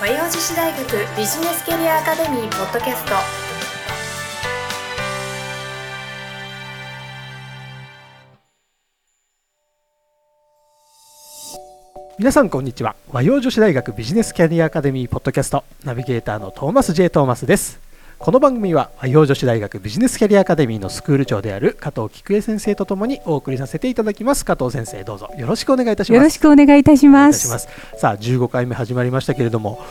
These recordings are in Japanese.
和洋女子大学ビジネスキャリアアカデミーポッドキャスト。皆さんこんにちは。和洋女子大学ビジネスキャリアアカデミーポッドキャスト。ナビゲーターのトーマス J トーマスです。この番組は和洋女子大学ビジネスキャリアアカデミーのスクール長である加藤菊江先生とともにお送りさせていただきます。加藤先生どうぞ。よろしくお願いいたします。よろしくお願いいたします。す。さあ15回目始まりましたけれども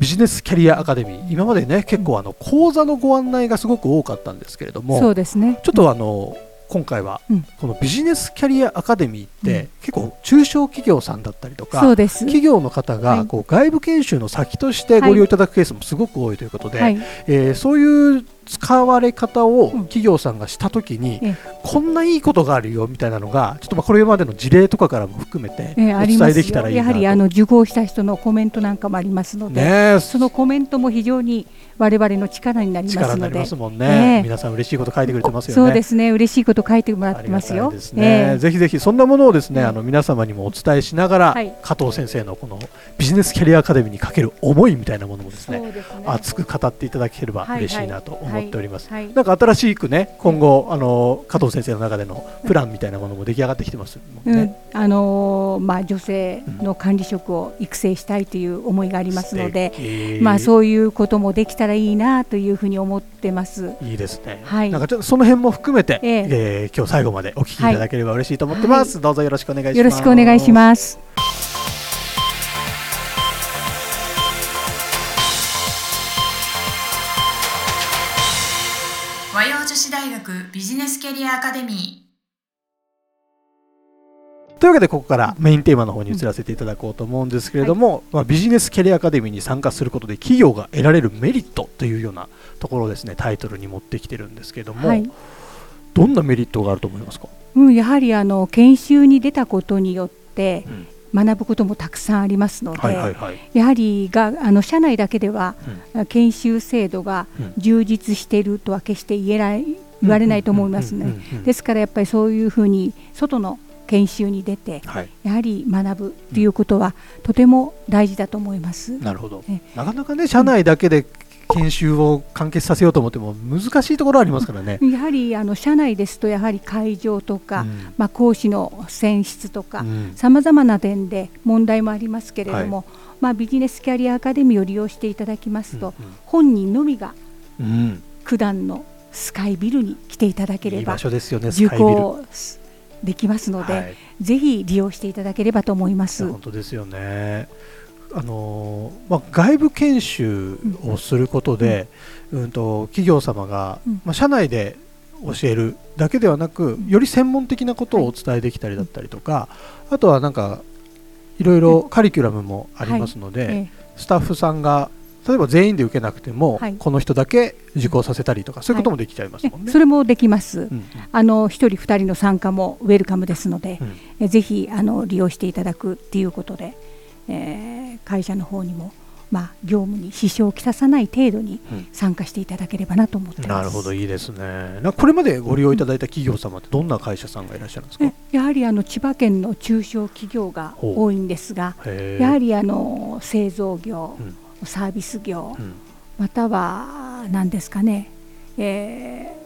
ビジネスキャリアアカデミー今までね結構あの講座のご案内がすごく多かったんですけれどもそうですね。ちょっとあの今回はうん。このビジネスキャリアアカデミーってうん。結構中小企業さんだったりとかそうです。企業の方はい。がこう外部研修の先としてご利用いただくケースもすごく多いということで、はい。えーそういう使われ方をうん。企業さんがしたときに、えこんないいことがあるよみたいなのがちょっとまあこれまでの事例とかからも含めてえーお伝えできたらいいなと。やはりあの受講した人のコメントなんかもありますので、そのコメントも非常に我々の力になりますので。りますもんね、ええ。皆さん嬉しいこと書いてくれてますよね。そうですね。嬉しいこと書いてもらってますよ。すね、ええ。ぜひぜひそんなものをですね、ええあの皆様にもお伝えしながら、はい。加藤先生のこのビジネスキャリアアカデミーにかける思いみたいなものもですねすね。熱く語っていただければはい嬉しいなと思っております。はい。はい。なんか新しくね今後あの加藤先生の中でのプランみたいなものも出来上がってきてますね。うん。あのーまあ、女性の管理職を育成したいという思いがありますので、素敵。まあ、そういうこともできたらいいなというふうに思ってます。いいですね。はいなんかちょっとその辺も含めて、えええー今日最後までお聞きいただければ嬉しいと思ってます。どうぞよろしくお願いします。よろしくお願いします。和洋女子大学ビジネスキャリアアカデミというわけでここからメインテーマの方に移らせていただこうと思うんですけれども、まあ、ビジネスキャリアアカデミーに参加することで企業が得られるメリットというようなところをですねタイトルに持ってきてるんですけれども、はい。どんなメリットがあると思いますか、うん、やはりあの研修に出たことによってうん。学ぶこともたくさんありますので、はいはいはい、やはりがあの社内だけでは、研修制度がうん。充実しているとは決して言えない言われないと思いますね。ですからやっぱりそういうふうに外の研修に出てはい、やはり学ぶということはとても大事だと思います。なるほど。えなかなかね社内だけで研修を完結させようと思っても難しいところありますからね。やはりあの社内ですとやはり会場とか、うん。まあ、講師の選出とかうん。さまざまな点で問題もありますけれども、まあ、ビジネスキャリアアカデミーを利用していただきますと、うんうん。本人のみがうん。九段のスカイビルに来ていただけいいれば場所ですよね、ス受カイビル。講できますので、はい。ぜひ利用していただければと思いまいすや。本当ですよね。あのーまあ、外部研修をすることで、うん。と企業様が、うん。まあ、社内で教えるだけではなく、ん。より専門的なことをお伝えできたりだったりとか、あとはなんかいろいろカリキュラムもありますので、え。スタッフさんが例えば全員で受けなくても、はいこの人だけ受講させたりとかそういうこともできちゃいますえもんね。それもできます。うんあの一人二人の参加もウェルカムですのでう、んえぜひあの利用していただくっていうことで、えー会社の方にもまあ業務に支障をきたさない程度にうん参加していただければなと思ってます。なるほどいいですね。これまでご利用いただいた企業様ってどんな会社さんがいらっしゃるんですか？えやはりあの千葉県の中小企業が多いんですが、やはりあの製造業、うんサービス業、うん。または何ですかね、えー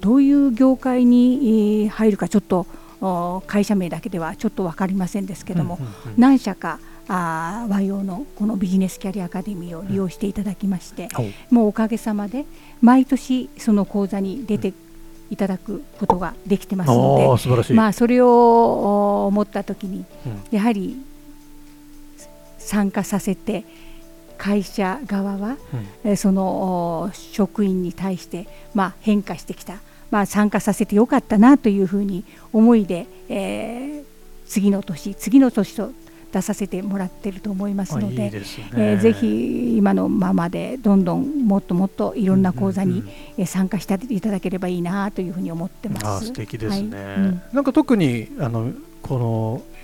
どういう業界にえー入るかちょっとお会社名だけではちょっと分かりませんですけども、何社かあー和洋のこのビジネスキャリアアカデミーを利用していただきまして、ほう。もうおかげさまで毎年その講座に出ていただくことができてますので。まあ、それをお思った時にうん。やはり参加させて会社側は、うそのお職員に対して、まあ、変化してきた、まあ、参加させてよかったなというふうに思いで、えー次の年次の年と出させてもらってると思いますあのでいね。えーぜひ今のままでどんどんもっともっといろんな講座に参加していただければいいなというふうに思ってます。ああ素敵ですね。はいうんなんか特にあのこの、うん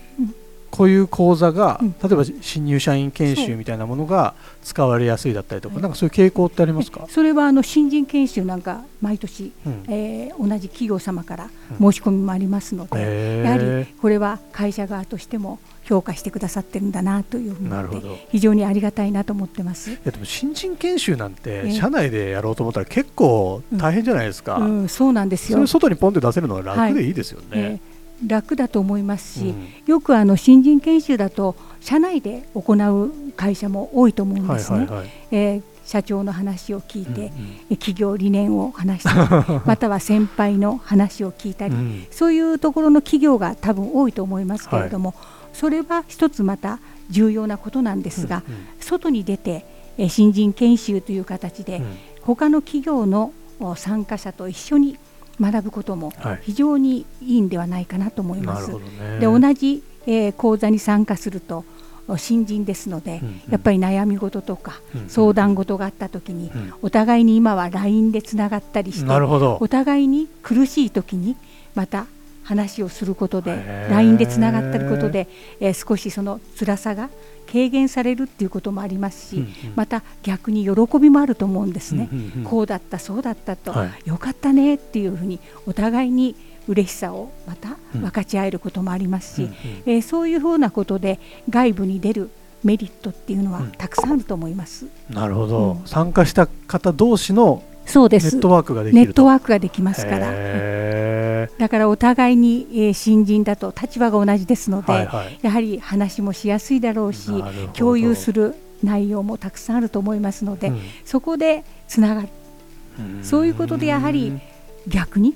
こういう講座が、うん。例えば新入社員研修みたいなものが使われやすいだったりとか、はいなんかそういう傾向ってありますか？それはあの新人研修なんか毎年、うん。えー同じ企業様からうん。申し込みもありますので、へー。やはりこれは会社側としても評価してくださってるんだなというふうに思ってなるほど。非常にありがたいなと思ってます。いやでも新人研修なんてえ社内でやろうと思ったら結構大変じゃないですか、うん、そうなんですよ。外にポンって出せるのは楽でいいですよね。えー楽だと思いますし、うん。よくあの新人研修だと社内で行う会社も多いと思うんですね。はいはいはい。えー社長の話を聞いて、うんうん。え企業理念を話したり または先輩の話を聞いたり、うん。そういうところの企業が多分多いと思いますけれども、それは一つまた重要なことなんですが、うん。外に出てえー新人研修という形で、うん。他の企業のお参加者と一緒に学ぶこともはい非常にいいんではないかなと思います。なるほどね。で同じ、えー講座に参加するとお新人ですので、うんうんやっぱり悩み事とか、うんうん相談事があった時に、うんお互いに今は LINE でつながったりしてお。互いに苦しい時にまた話をすることで LINE でつながってることで、えー少しその辛さが軽減されるっていうこともありますし、うんうん。また逆に喜びもあると思うんですね。うんうんうん。こうだったそうだったと、はい。よかったねっていうふうにお互いに嬉しさをまたうん。分かち合えることもありますし、うんうん。えーそういうふうなことで外部に出るメリットっていうのはうん。たくさんあると思います。なるほど、うん。参加した方同士のそうです。ネットワークができると。ネットワークができますから。へだからお互いに、えー新人だと立場が同じですので、はいはい。やはり話もしやすいだろうし共有する内容もたくさんあると思いますので、うん。そこでつながる。そういうことでやはり逆に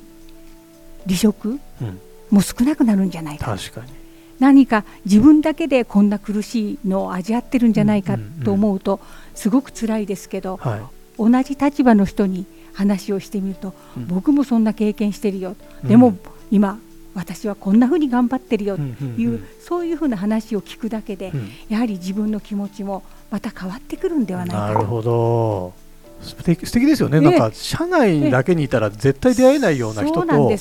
離職うん。も少なくなるんじゃないか確かに。何か自分だけでこんな苦しいのを味わってるんじゃないかうんうんうんと思うとすごく辛いですけどはい同じ立場の人に話をしてみるとうん。僕もそんな経験してるよ。うん。でも今私はこんなふうに頑張ってるよといううんそういうふうな話を聞くだけでうん。やはり自分の気持ちもまた変わってくるんではないかと。なるほど。素敵素敵ですよね、ええ。なんか社内だけにいたら絶対出会えないような人と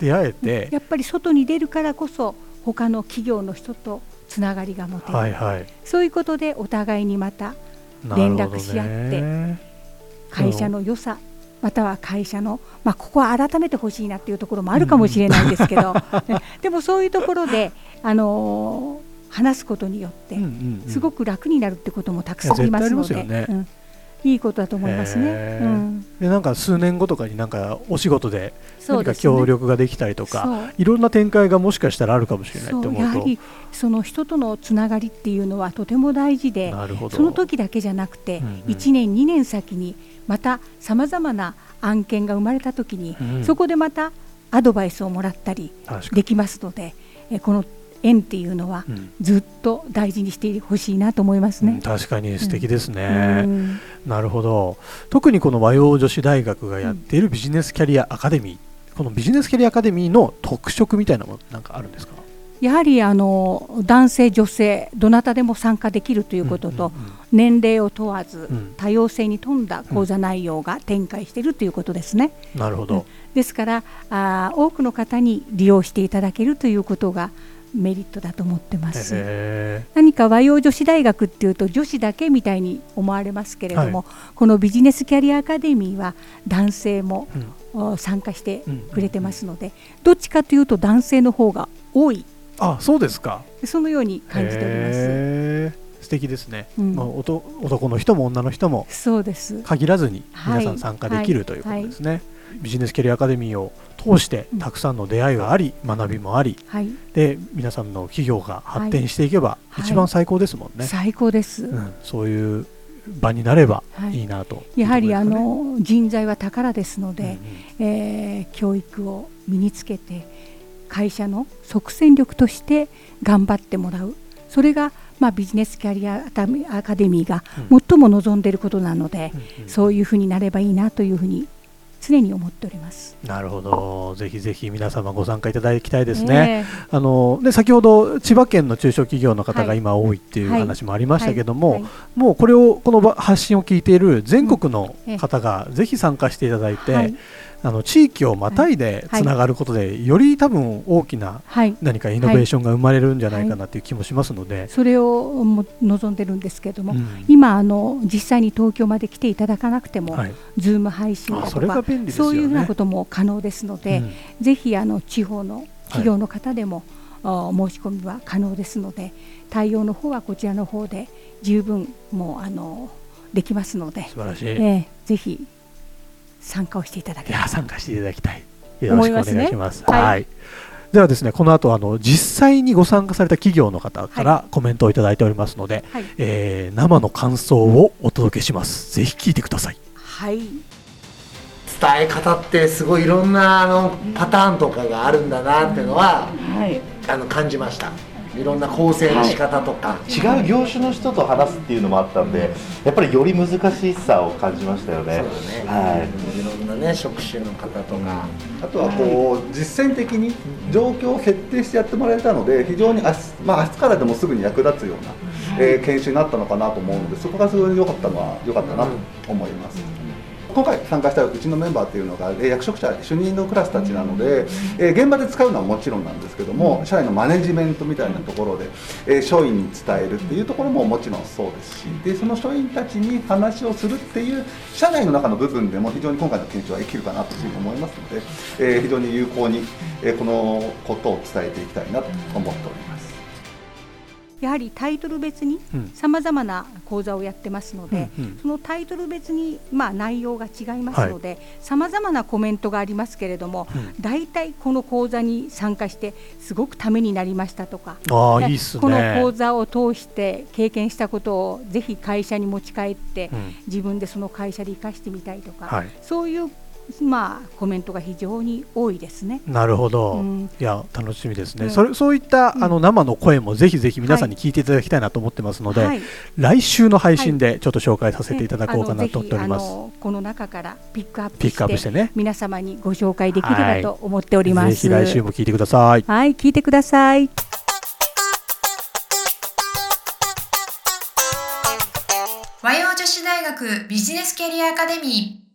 出会えて、やっぱり外に出るからこそ他の企業の人とつながりが持てる、はいはい、そういうことでお互いにまた連絡し合ってね会社の良さまたは会社の、まあ、ここは改めてほしいなっていうところもあるかもしれないですけど、え でもそういうところで、あのー話すことによってうんうんうん。すごく楽になるってこともたくさんありますので、いや絶対ありますようん。いいことだと思いますね。うん、でなんか数年後とかになんかお仕事で何か協力ができたりとか、そう。いろんな展開がもしかしたらあるかもしれないってそう思う。とやはりその人とのつながりっていうのはとても大事でその時だけじゃなくて、うんうん。1年2年先にまたさまざまな案件が生まれた時に、うん。そこでまたアドバイスをもらったりできますのでえこの縁っていうのはずっと大事にしてほしいなと思いますね。うん確かに。素敵ですね、うん。なるほど。特にこの和洋女子大学がやっているビジネスキャリアアカデミー、このビジネスキャリアアカデミーの特色みたいなものなんかあるんですか？やはりあの男性女性どなたでも参加できるということと、うんうんうん年齢を問わず、ん。多様性に富んだ講座内容が展開しているということですね。なるほど、ですからあー多くの方に利用していただけるということがメリットだと思ってます。へ何か和洋女子大学っていうと女子だけみたいに思われますけれども、このビジネスキャリアアカデミーは男性も参加してくれてますので、どっちかというと男性の方が多い。あそうですか。そのように感じております。敵ですね、うん。まあ、男の人も女の人もそうです。限らずにはい。皆さん参加できるということですね、ビジネスキャリアアカデミーを通してうん。たくさんの出会いがあり学びもあり。はい、で皆さんの企業が発展していけばはい。一番最高ですもんね、最高です。うん、そういう場になればはい。いいなと、やはりあの人材は宝ですので、ですかねえー教育を身につけて会社の即戦力として頑張ってもらうそれが、まあ、ビジネスキャリアアカデミーが最も望んでいることなので、うんうんうん。そういうふうになればいいなというふうに常に思っております。なるほど。ぜひぜひ皆様ご参加いただきたいですね。あので先ほど千葉県の中小企業の方がはい。今多いっていうはい。話もありましたけども、もうこれをこの場発信を聞いている全国のうんええ。方がぜひ参加していただいて、はいあの地域をまたいでつながることで、より多分大きなはい。何かイノベーションが生まれるんじゃないかなという気もしますので、それをも望んでるんですけれども、うん。今あの実際に東京まで来ていただかなくても、はい、ズーム配信とかね。そういうふうなことも可能ですので、うん。ぜひあの地方の企業の方でも、申し込みは可能ですので対応の方はこちらの方で十分もうあのできますので素晴らしい、えー、ぜひ参加をしていただきいや参加していただきたい。よろしくお願いします。はい、はい。ではですねこの後あの実際にご参加された企業の方からコメントをいただいておりますので、はい、えー、生の感想をお届けします。ぜひ聞いてください。はい。伝え方ってすごいいろんなあのパターンとかがあるんだなっていうのは、はい、あの感じましたいろんな構成の仕方とか、はい、違う業種の人と話すっていうのもあったんでやっぱりより難しさを感じましたよね。そうだね、はい、いろんなね職種の方とか、あとはこう、実践的に状況を決定してやってもらえたので非常に明日,、まあ、明日からでもすぐに役立つような、えー、研修になったのかなと思うのでそこがすごい良かったのは良かったなと思います。今回参加したうちのメンバーっていうのが、え役職者主任のクラスたちなので、え現場で使うのはもちろんなんですけども社員のマネジメントみたいなところで、え署員に伝えるっていうところももちろんそうですしでその署員たちに話をするっていう社内の中の部分でも非常に今回の研修は生きるかなというふうに思いますので、え非常に有効に、えこのことを伝えていきたいなと思っております。やはりタイトル別にさまざまな講座をやってますので、うんうん、そのタイトル別にまあ内容が違いますのでさまざまなコメントがありますけれども、大、う、体、ん、この講座に参加してすごくためになりましたとかあいいね、この講座を通して経験したことをぜひ会社に持ち帰って、うん、自分でその会社で生かしてみたいとか、はい、そういうまあ、コメントが非常に多いですね。なるほど、うん、いや楽しみですね、うん、それそういった、あの生の声もぜひぜひ皆さんに聞いていただきたいなと思ってますので、はい、来週の配信でちょっと紹介させていただこうかなと思っております。はい、この中からピックアップしてップしてね、皆様にご紹介できればと思っております。ぜひ来週も聞いてください。はい、聞いてください。和洋女子大学ビジネスキャリアアカデミー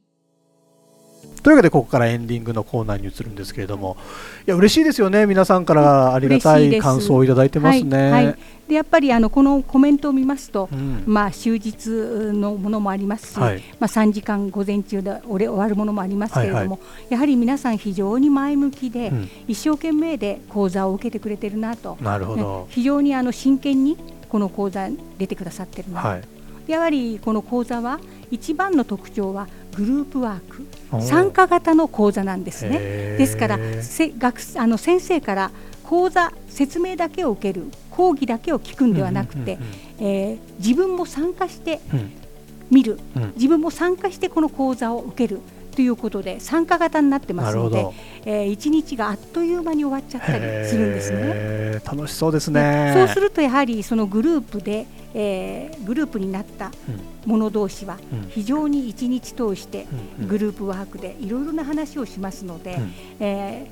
というわけでここからエンディングのコーナーに移るんですけれどもいや嬉しいですよね。皆さんからありがたい感想をいただいてますね。はいはい、でやっぱりあのこのコメントを見ますと、うん、まあ終日のものもありますし、はい、まあ3時間午前中で終わるものもありますけれども、はいはい、やはり皆さん非常に前向きで、うん、一生懸命で講座を受けてくれてるなと、なるほど、ね、非常にあの真剣にこの講座出てくださってるな、はい、やはりこの講座は一番の特徴はグループワーク参加型の講座なんですね。ですからせ学あの先生から講座説明だけを受ける講義だけを聞くんではなくて、え自分も参加して見る、うん、自分も参加してこの講座を受けるということで参加型になってますので、えー、1日があっという間に終わっちゃったりするんですね。楽しそうですね。そうするとやはりそのグループで、えー、グループになった者同士は非常に1日通してグループワークでいろいろな話をしますので、うん、え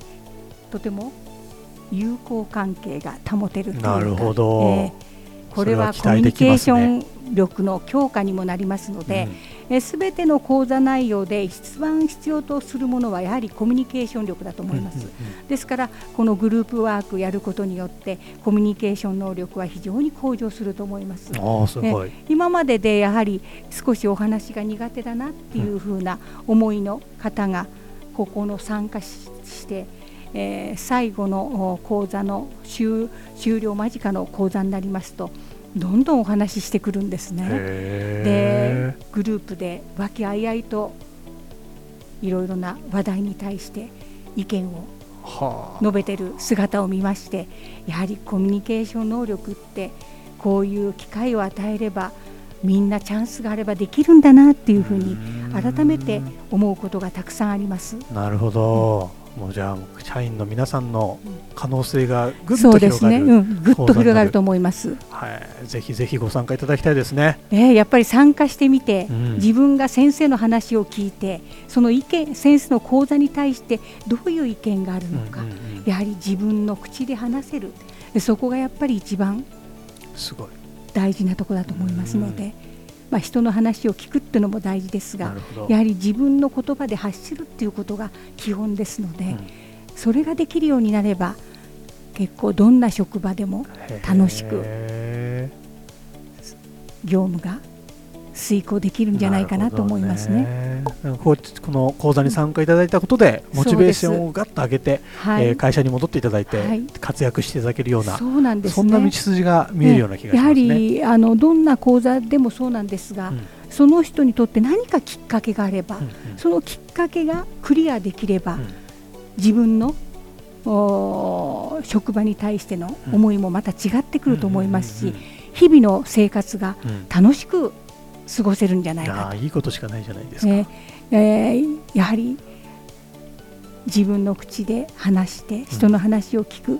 ー、とても友好関係が保てるというかなるほど、えー、これはコミュニケーション力の強化にもなりますので、すべ、うん、ての講座内容で一番必要とするものはやはりコミュニケーション力だと思います、ですからこのグループワークやることによってコミュニケーション能力は非常に向上すると思います。あすごい、今まででやはり少しお話が苦手だなっていうふうな思いの方がここの参加してえー、最後の講座の終了間近の講座になりますとどんどんお話ししてくるんですね。でグループで和気あいあいといろいろな話題に対して意見を述べてる姿を見ましてやはりコミュニケーション能力ってこういう機会を与えればみんなチャンスがあればできるんだなっていうふうに改めて思うことがたくさんあります。なるほど、うんもうじゃあ社員の皆さんの可能性がぐっと広がる、ねうん、ぐっと広がると思います。はい、ぜひぜひご参加いただきたいですね。えー、やっぱり参加してみて、うん、自分が先生の話を聞いて、その意見先生の講座に対してどういう意見があるのか、うんうんうん、やはり自分の口で話せる、そこがやっぱり一番すごい。大事なところだと思いますので。まあ、人の話を聞くっていうのも大事ですがやはり自分の言葉で発するっていうことが基本ですので、うん、それができるようになれば結構どんな職場でも楽しく業務が遂行できるんじゃないかなと思いますね。ここの講座に参加いただいたことでモチベーションをガッと上げて、はい、えー、会社に戻っていただいて、はい、活躍していただけるようなそうなんです、ね、そんな道筋が見えるような気がしますね。ねやはりあのどんな講座でもそうなんですが、うん、その人にとって何かきっかけがあれば、うんうん、そのきっかけがクリアできれば、うん、自分の職場に対しての思いもまた違ってくると思いますし、日々の生活が楽しく過ごせるんじゃないかと、いいことしかないじゃないですか、えー、やはり自分の口で話して人の話を聞く、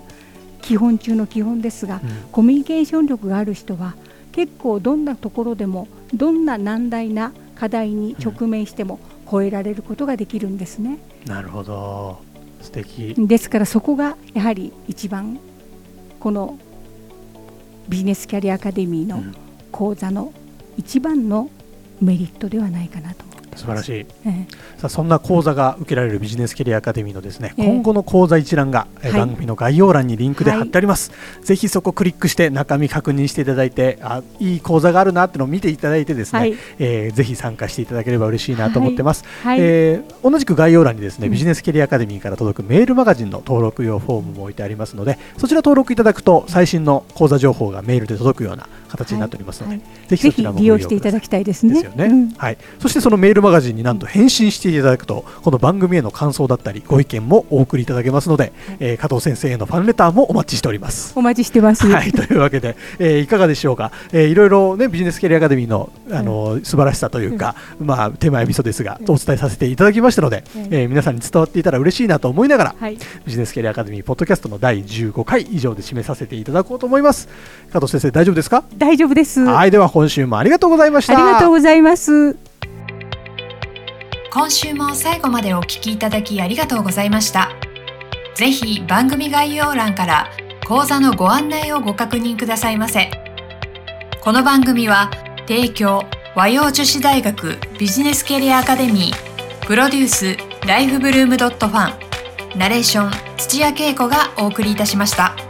基本中の基本ですが、コミュニケーション力がある人は結構どんなところでもどんな難題な課題に直面しても超えられることができるんですね。なるほど。素敵。ですからそこがやはり一番このビジネスキャリアアカデミーの講座の一番のメリットではないかなと素晴らしい、ええ、さあそんな講座が受けられるビジネスキャリアアカデミーのですね、え、今後の講座一覧が、え番組の概要欄にリンクで貼ってあります、はい、ぜひそこクリックして中身確認していただいてあいい講座があるなってのを見ていただいてですね、はい、えー、ぜひ参加していただければ嬉しいなと思ってます、はい、えー、同じく概要欄にですねビジネスキャリアアカデミーから届くメールマガジンの登録用フォームも置いてありますのでそちら登録いただくと最新の講座情報がメールで届くような形になっておりますので、ぜひそちらも利用していただきたいですね。ね、うん、はい。そしてそのメールマガジンになんと返信していただくとこの番組への感想だったりご意見もお送りいただけますので、えー、加藤先生へのファンレターもお待ちしております。お待ちしてます。はい。というわけで、えー、いかがでしょうか？えー、いろいろねビジネスキャリアアカデミーのあの、うん、素晴らしさというか、うん、まあ手前味噌ですが、お伝えさせていただきましたので、うん、えー、皆さんに伝わっていたら嬉しいなと思いながら、はい、ビジネスキャリアアカデミーポッドキャストの第15回以上で締めさせていただこうと思います。加藤先生大丈夫ですか？大丈夫です。はい。では今週もありがとうございましたありがとうございます今週も最後までお聞きいただきありがとうございましたぜひ番組概要欄から講座のご案内をご確認くださいませこの番組は提供和洋女子大学ビジネスキャリアアカデミープロデュースライフブルームドットファンナレーション土屋恵子がお送りいたしました。